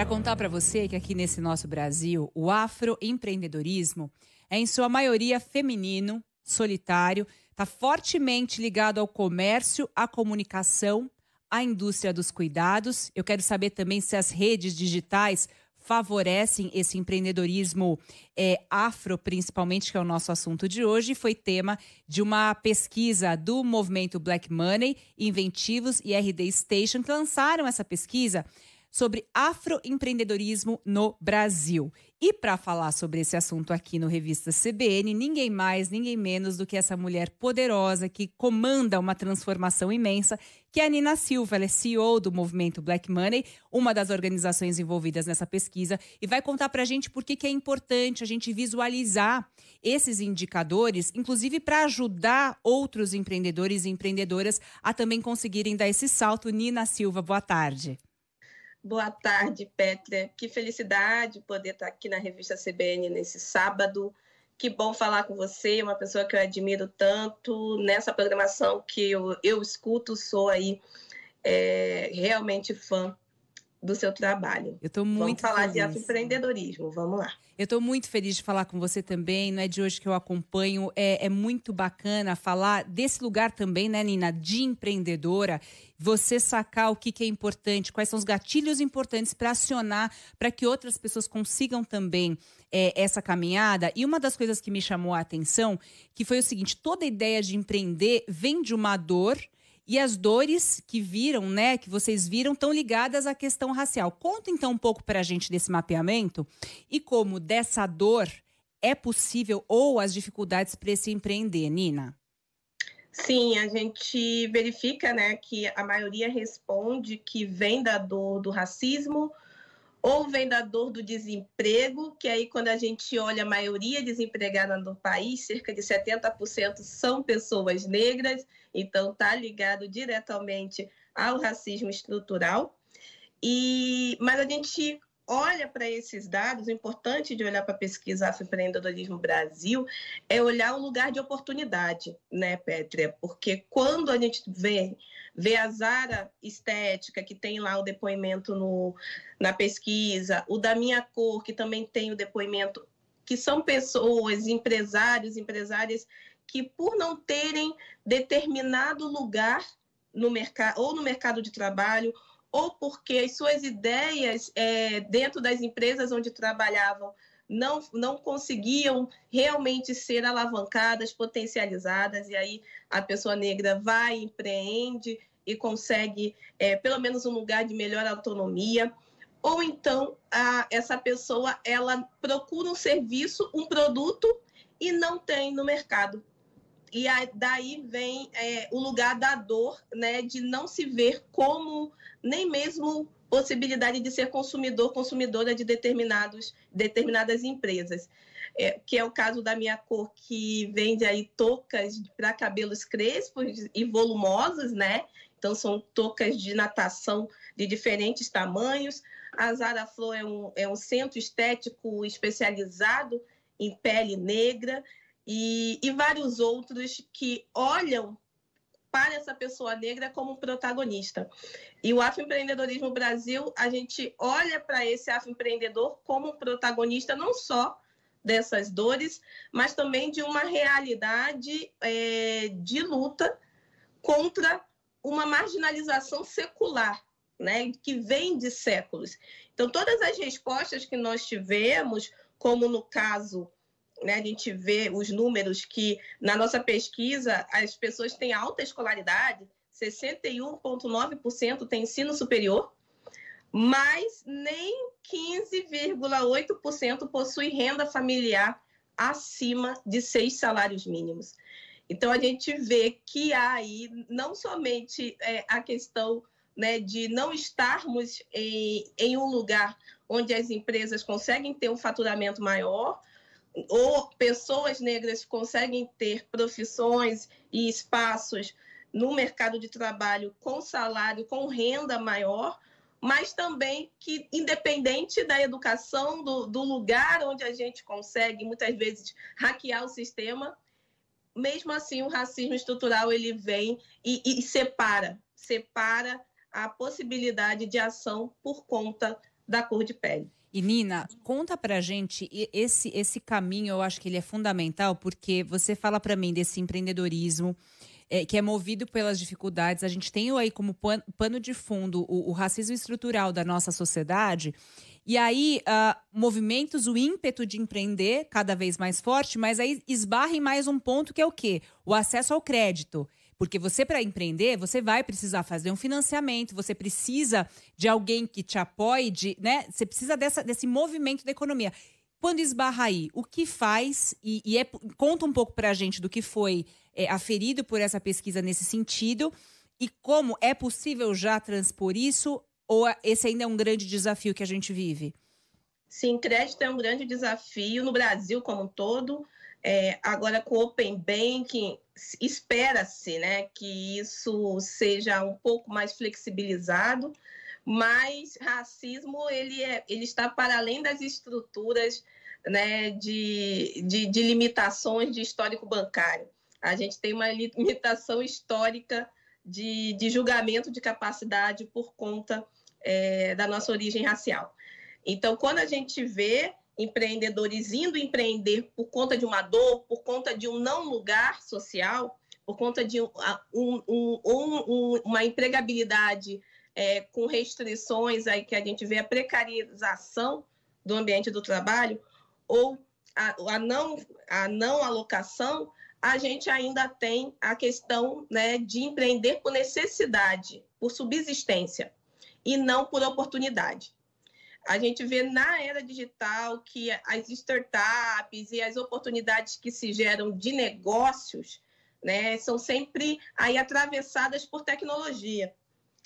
Para contar para você que aqui nesse nosso Brasil, o afroempreendedorismo é em sua maioria feminino, solitário, está fortemente ligado ao comércio, à comunicação, à indústria dos cuidados. Eu quero saber também se as redes digitais favorecem esse empreendedorismo é, afro, principalmente, que é o nosso assunto de hoje, foi tema de uma pesquisa do movimento Black Money, Inventivos e RD Station, que lançaram essa pesquisa sobre afroempreendedorismo no Brasil. E para falar sobre esse assunto aqui no Revista CBN, ninguém mais, ninguém menos do que essa mulher poderosa que comanda uma transformação imensa, que é a Nina Silva. Ela é CEO do movimento Black Money, uma das organizações envolvidas nessa pesquisa, e vai contar para a gente por que, que é importante a gente visualizar esses indicadores, inclusive para ajudar outros empreendedores e empreendedoras a também conseguirem dar esse salto. Nina Silva, boa tarde. Boa tarde, Pétria. Que felicidade poder estar aqui na revista CBN nesse sábado. Que bom falar com você, uma pessoa que eu admiro tanto nessa programação que eu, eu escuto, sou aí é, realmente fã do seu trabalho. Eu estou muito Vamos falar feliz. de empreendedorismo, vamos lá. Eu estou muito feliz de falar com você também, não é de hoje que eu acompanho, é, é, muito bacana falar desse lugar também, né, Nina, de empreendedora, você sacar o que, que é importante, quais são os gatilhos importantes para acionar, para que outras pessoas consigam também é, essa caminhada. E uma das coisas que me chamou a atenção, que foi o seguinte, toda ideia de empreender vem de uma dor, e as dores que viram, né, que vocês viram, estão ligadas à questão racial. Conta então um pouco para a gente desse mapeamento e como dessa dor é possível ou as dificuldades para se empreender, Nina. Sim, a gente verifica, né, que a maioria responde que vem da dor do racismo, ou vem da dor do desemprego, que aí quando a gente olha a maioria desempregada no país, cerca de 70% são pessoas negras, então está ligado diretamente ao racismo estrutural. E mas a gente olha para esses dados, o importante de olhar para a pesquisa Afroempreendedorismo Brasil é olhar o lugar de oportunidade, né, Pétria? Porque quando a gente vê, vê a Zara Estética, que tem lá o depoimento no, na pesquisa, o da Minha Cor, que também tem o depoimento, que são pessoas, empresários, empresárias, que por não terem determinado lugar no mercado, ou no mercado de trabalho, ou porque as suas ideias é, dentro das empresas onde trabalhavam não, não conseguiam realmente ser alavancadas, potencializadas, e aí a pessoa negra vai, empreende e consegue é, pelo menos um lugar de melhor autonomia. Ou então a, essa pessoa ela procura um serviço, um produto e não tem no mercado. E aí, daí vem é, o lugar da dor, né, de não se ver como nem mesmo possibilidade de ser consumidor, consumidora de determinados, determinadas empresas. É, que é o caso da minha cor, que vende aí toucas para cabelos crespos e volumosos, né? Então, são toucas de natação de diferentes tamanhos. A Zara Flor é um, é um centro estético especializado em pele negra e, e vários outros que olham para essa pessoa negra como protagonista. E o Afroempreendedorismo Brasil, a gente olha para esse afroempreendedor como protagonista não só dessas dores, mas também de uma realidade é, de luta contra uma marginalização secular, né, que vem de séculos. Então, todas as respostas que nós tivemos, como no caso né, a gente vê os números que na nossa pesquisa as pessoas têm alta escolaridade, 61,9% têm ensino superior, mas nem 15,8% possui renda familiar acima de seis salários mínimos. Então a gente vê que há aí não somente é, a questão né, de não estarmos em, em um lugar onde as empresas conseguem ter um faturamento maior, ou pessoas negras conseguem ter profissões e espaços no mercado de trabalho com salário, com renda maior, mas também que, independente da educação, do, do lugar onde a gente consegue, muitas vezes, hackear o sistema, mesmo assim o racismo estrutural ele vem e, e separa, separa a possibilidade de ação por conta da cor de pele. E Nina, conta pra gente esse esse caminho, eu acho que ele é fundamental porque você fala para mim desse empreendedorismo é, que é movido pelas dificuldades. A gente tem aí como pano de fundo o, o racismo estrutural da nossa sociedade. E aí, uh, movimentos, o ímpeto de empreender cada vez mais forte, mas aí esbarra em mais um ponto que é o quê? O acesso ao crédito. Porque você, para empreender, você vai precisar fazer um financiamento, você precisa de alguém que te apoie, de, né? Você precisa dessa, desse movimento da economia. Quando esbarra aí, o que faz? E, e é, conta um pouco para a gente do que foi é, aferido por essa pesquisa nesse sentido e como é possível já transpor isso ou esse ainda é um grande desafio que a gente vive? Sim, crédito é um grande desafio no Brasil como um todo. É, agora, com o Open Banking, espera-se né, que isso seja um pouco mais flexibilizado, mas racismo ele, é, ele está para além das estruturas né, de, de, de limitações de histórico bancário. A gente tem uma limitação histórica de, de julgamento de capacidade por conta é, da nossa origem racial. Então, quando a gente vê empreendedores indo empreender por conta de uma dor, por conta de um não lugar social, por conta de um, um, um, uma empregabilidade é, com restrições aí que a gente vê a precarização do ambiente do trabalho ou a, a, não, a não alocação, a gente ainda tem a questão né, de empreender por necessidade, por subsistência, e não por oportunidade. A gente vê na era digital que as startups e as oportunidades que se geram de negócios né, são sempre aí atravessadas por tecnologia.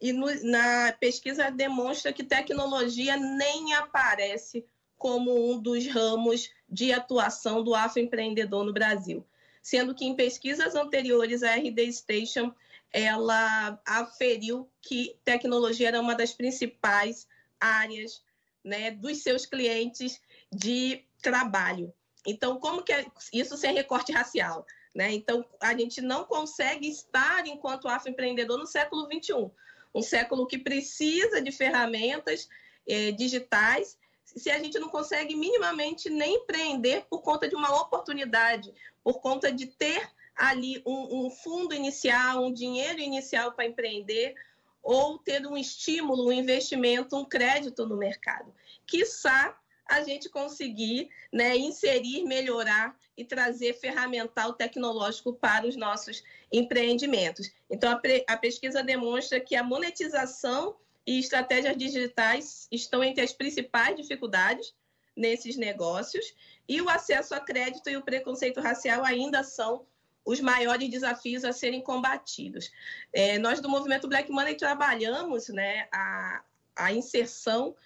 E no, na pesquisa demonstra que tecnologia nem aparece como um dos ramos de atuação do afroempreendedor no Brasil. Sendo que em pesquisas anteriores, a RD Station ela aferiu que tecnologia era uma das principais áreas né, dos seus clientes de trabalho. Então, como que é isso sem recorte racial? Né? Então, a gente não consegue estar enquanto afroempreendedor no século XXI, um século que precisa de ferramentas eh, digitais, se a gente não consegue minimamente nem empreender por conta de uma oportunidade, por conta de ter ali um, um fundo inicial, um dinheiro inicial para empreender, ou ter um estímulo, um investimento, um crédito no mercado. Quiçá a gente conseguir né, inserir, melhorar e trazer ferramental tecnológico para os nossos empreendimentos. Então, a, a pesquisa demonstra que a monetização e estratégias digitais estão entre as principais dificuldades nesses negócios, e o acesso a crédito e o preconceito racial ainda são os maiores desafios a serem combatidos. É, nós do movimento Black Money trabalhamos né, a, a inserção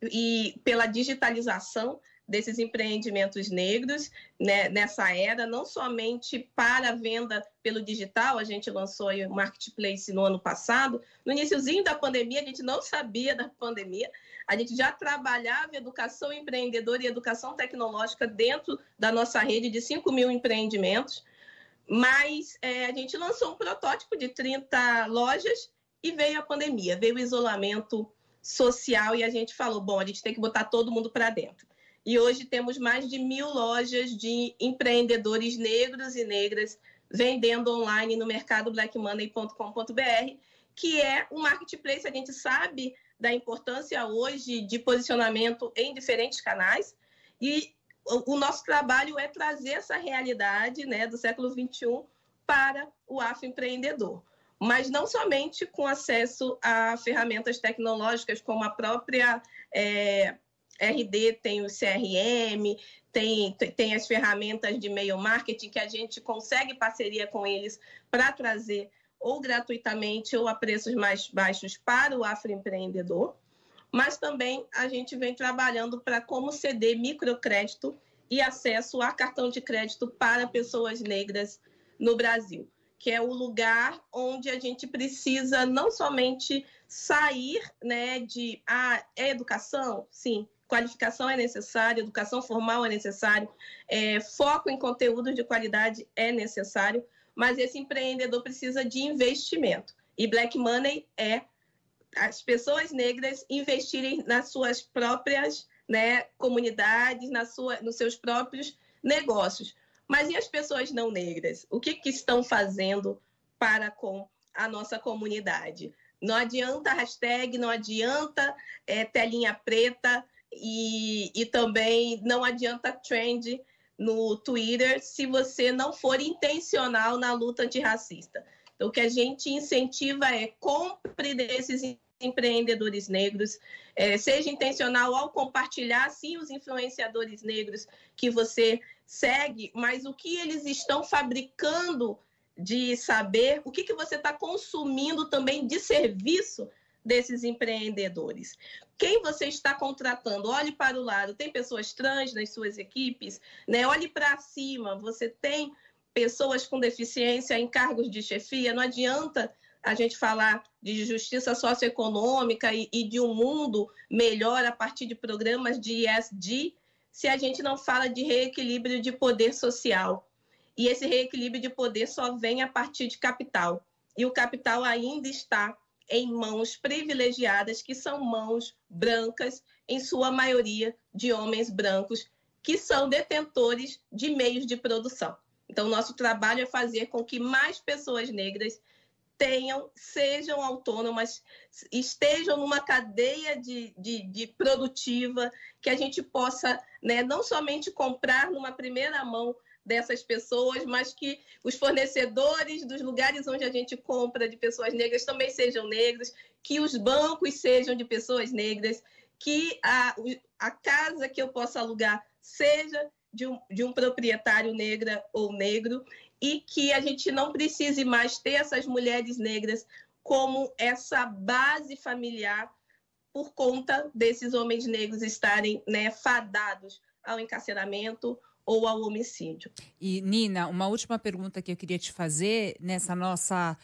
e pela digitalização desses empreendimentos negros né, nessa era, não somente para a venda pelo digital, a gente lançou o Marketplace no ano passado, no iníciozinho da pandemia, a gente não sabia da pandemia, a gente já trabalhava educação empreendedora e educação tecnológica dentro da nossa rede de 5 mil empreendimentos, mas é, a gente lançou um protótipo de 30 lojas e veio a pandemia, veio o isolamento social e a gente falou: bom, a gente tem que botar todo mundo para dentro. E hoje temos mais de mil lojas de empreendedores negros e negras vendendo online no mercado blackmoney.com.br, que é um marketplace. A gente sabe da importância hoje de posicionamento em diferentes canais e o nosso trabalho é trazer essa realidade né, do século XXI para o afroempreendedor. Mas não somente com acesso a ferramentas tecnológicas, como a própria é, RD tem o CRM, tem, tem as ferramentas de e-mail marketing que a gente consegue parceria com eles para trazer ou gratuitamente ou a preços mais baixos para o afroempreendedor mas também a gente vem trabalhando para como ceder microcrédito e acesso a cartão de crédito para pessoas negras no Brasil, que é o lugar onde a gente precisa não somente sair né, de ah, é educação? Sim, qualificação é necessária, educação formal é necessário, é, foco em conteúdos de qualidade é necessário, mas esse empreendedor precisa de investimento. E Black Money é as pessoas negras investirem nas suas próprias né, comunidades, na sua, nos seus próprios negócios. Mas e as pessoas não negras? O que, que estão fazendo para com a nossa comunidade? Não adianta hashtag, não adianta é, telinha preta e, e também não adianta trend no Twitter se você não for intencional na luta antirracista. Então, o que a gente incentiva é compre desses empreendedores negros, é, seja intencional ao compartilhar, sim, os influenciadores negros que você segue, mas o que eles estão fabricando de saber, o que, que você está consumindo também de serviço desses empreendedores. Quem você está contratando? Olhe para o lado. Tem pessoas trans nas suas equipes? Né? Olhe para cima. Você tem pessoas com deficiência em cargos de chefia? Não adianta a gente falar de justiça socioeconômica e, e de um mundo melhor a partir de programas de ESG, se a gente não fala de reequilíbrio de poder social. E esse reequilíbrio de poder só vem a partir de capital. E o capital ainda está em mãos privilegiadas, que são mãos brancas, em sua maioria de homens brancos, que são detentores de meios de produção. Então, nosso trabalho é fazer com que mais pessoas negras tenham, sejam autônomas, estejam numa cadeia de, de, de produtiva, que a gente possa né, não somente comprar numa primeira mão dessas pessoas, mas que os fornecedores dos lugares onde a gente compra de pessoas negras também sejam negros, que os bancos sejam de pessoas negras, que a, a casa que eu possa alugar seja de um, de um proprietário negra ou negro e que a gente não precise mais ter essas mulheres negras como essa base familiar por conta desses homens negros estarem né, fadados ao encarceramento ou ao homicídio. E Nina, uma última pergunta que eu queria te fazer nessa nossa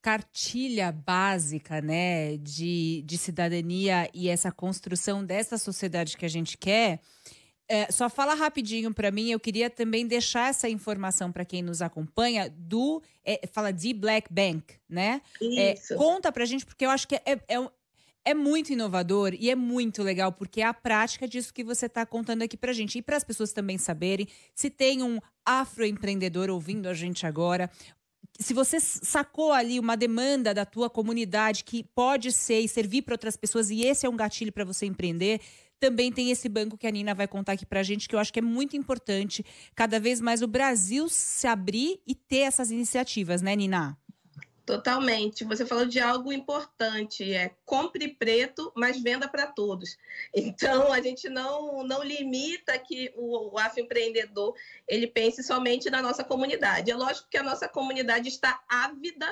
cartilha básica, né, de, de cidadania e essa construção dessa sociedade que a gente quer. É, só fala rapidinho para mim. Eu queria também deixar essa informação para quem nos acompanha do é, fala de Black Bank, né? É, conta para gente porque eu acho que é, é, é, muito inovador e é muito legal porque é a prática disso que você está contando aqui para gente e para as pessoas também saberem se tem um afroempreendedor ouvindo a gente agora se você sacou ali uma demanda da tua comunidade que pode ser e servir para outras pessoas e esse é um gatilho para você empreender, também tem esse banco que a Nina vai contar aqui para a gente, que eu acho que é muito importante cada vez mais o Brasil se abrir e ter essas iniciativas, né, Nina? Totalmente. Você falou de algo importante, é compre preto, mas venda para todos. Então, a gente não, não limita que o, o afroempreendedor ele pense somente na nossa comunidade. É lógico que a nossa comunidade está ávida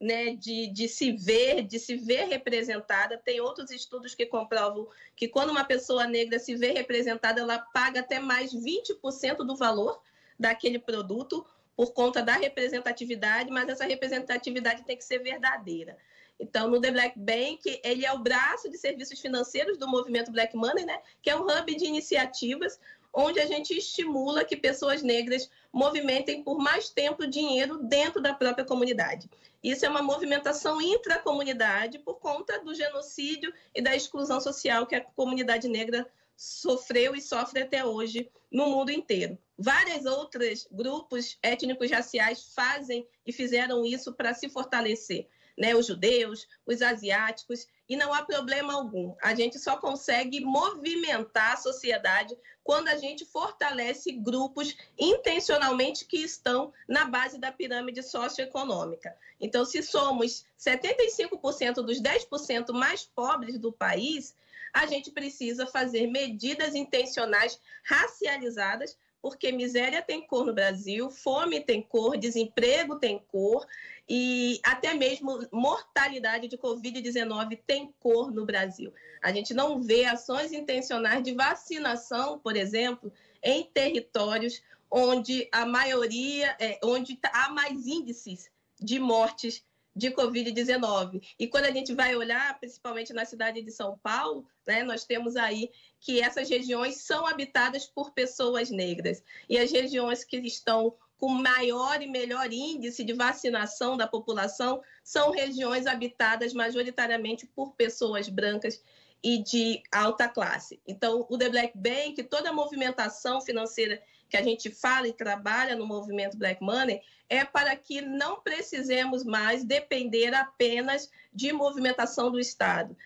né, de, de se ver, de se ver representada. Tem outros estudos que comprovam que quando uma pessoa negra se vê representada, ela paga até mais 20% do valor daquele produto por conta da representatividade, mas essa representatividade tem que ser verdadeira. Então, no The Black Bank, ele é o braço de serviços financeiros do movimento Black Money, né? que é um hub de iniciativas onde a gente estimula que pessoas negras movimentem por mais tempo dinheiro dentro da própria comunidade. Isso é uma movimentação intracomunidade por conta do genocídio e da exclusão social que a comunidade negra sofreu e sofre até hoje no mundo inteiro. Vários outros grupos étnicos raciais fazem e fizeram isso para se fortalecer né, os judeus, os asiáticos, e não há problema algum. A gente só consegue movimentar a sociedade quando a gente fortalece grupos intencionalmente que estão na base da pirâmide socioeconômica. Então, se somos 75% dos 10% mais pobres do país, a gente precisa fazer medidas intencionais racializadas porque miséria tem cor no Brasil, fome tem cor, desemprego tem cor, e até mesmo mortalidade de Covid-19 tem cor no Brasil. A gente não vê ações intencionais de vacinação, por exemplo, em territórios onde a maioria, é, onde há mais índices de mortes de Covid-19. E quando a gente vai olhar, principalmente na cidade de São Paulo, né, nós temos aí que essas regiões são habitadas por pessoas negras. E as regiões que estão com maior e melhor índice de vacinação da população são regiões habitadas majoritariamente por pessoas brancas e de alta classe. Então, o The Black Bank, toda a movimentação financeira que a gente fala e trabalha no movimento Black Money, é para que não precisemos mais depender apenas de movimentação do Estado.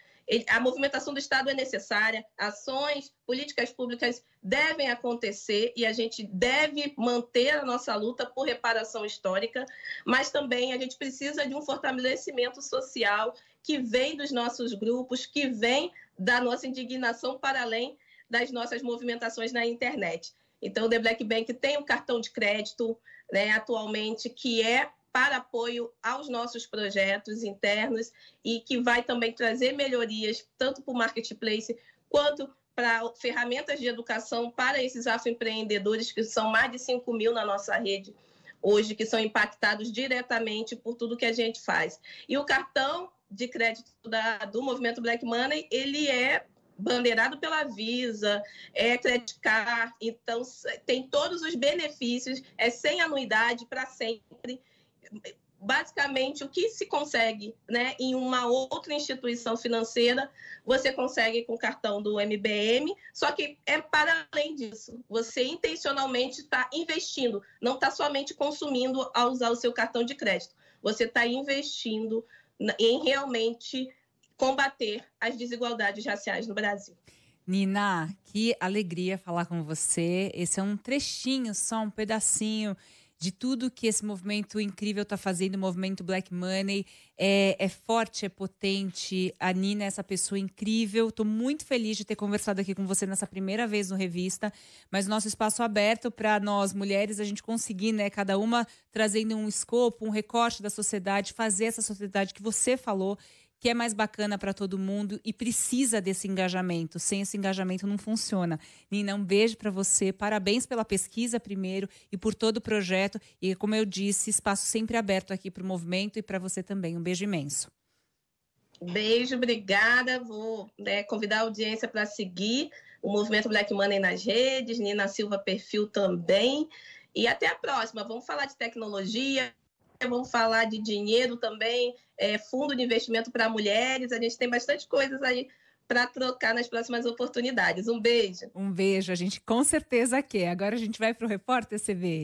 A movimentação do Estado é necessária, ações, políticas públicas devem acontecer e a gente deve manter a nossa luta por reparação histórica, mas também a gente precisa de um fortalecimento social que vem dos nossos grupos, que vem da nossa indignação para além das nossas movimentações na internet. Então, o The Black Bank tem um cartão de crédito né, atualmente que é para apoio aos nossos projetos internos e que vai também trazer melhorias tanto para o marketplace quanto para ferramentas de educação para esses afroempreendedores, que são mais de 5 mil na nossa rede hoje, que são impactados diretamente por tudo que a gente faz. E o cartão de crédito da, do movimento Black Money, ele é bandeirado pela Visa, é credit card, então tem todos os benefícios, é sem anuidade para sempre. Basicamente, o que se consegue né, em uma outra instituição financeira, você consegue com o cartão do MBM, só que é para além disso. Você intencionalmente está investindo, não está somente consumindo ao usar o seu cartão de crédito. Você está investindo em realmente combater as desigualdades raciais no Brasil. Nina, que alegria falar com você. Esse é um trechinho, só um pedacinho de tudo que esse movimento incrível está fazendo, o movimento Black Money. É, é, forte, é potente. A Nina é essa pessoa incrível. Estou muito feliz de ter conversado aqui com você nessa primeira vez no Revista. Mas nosso espaço aberto para nós, mulheres, a gente conseguir, né, cada uma trazendo um escopo, um recorte da sociedade, fazer essa sociedade que você falou que é mais bacana para todo mundo e precisa desse engajamento. Sem esse engajamento não funciona. Nina, um beijo para você. Parabéns pela pesquisa primeiro e por todo o projeto. E como eu disse, espaço sempre aberto aqui para o movimento e para você também. Um beijo imenso. Beijo, obrigada. Vou né, convidar a audiência para seguir o movimento Black Money nas redes, Nina Silva Perfil também. E até a próxima. Vamos falar de tecnologia, vamos falar de dinheiro também, é, fundo de investimento para mulheres. A gente tem bastante coisas aí para trocar nas próximas oportunidades. Um beijo. Um beijo, a gente com certeza quer. Agora a gente vai para o Repórter CBN.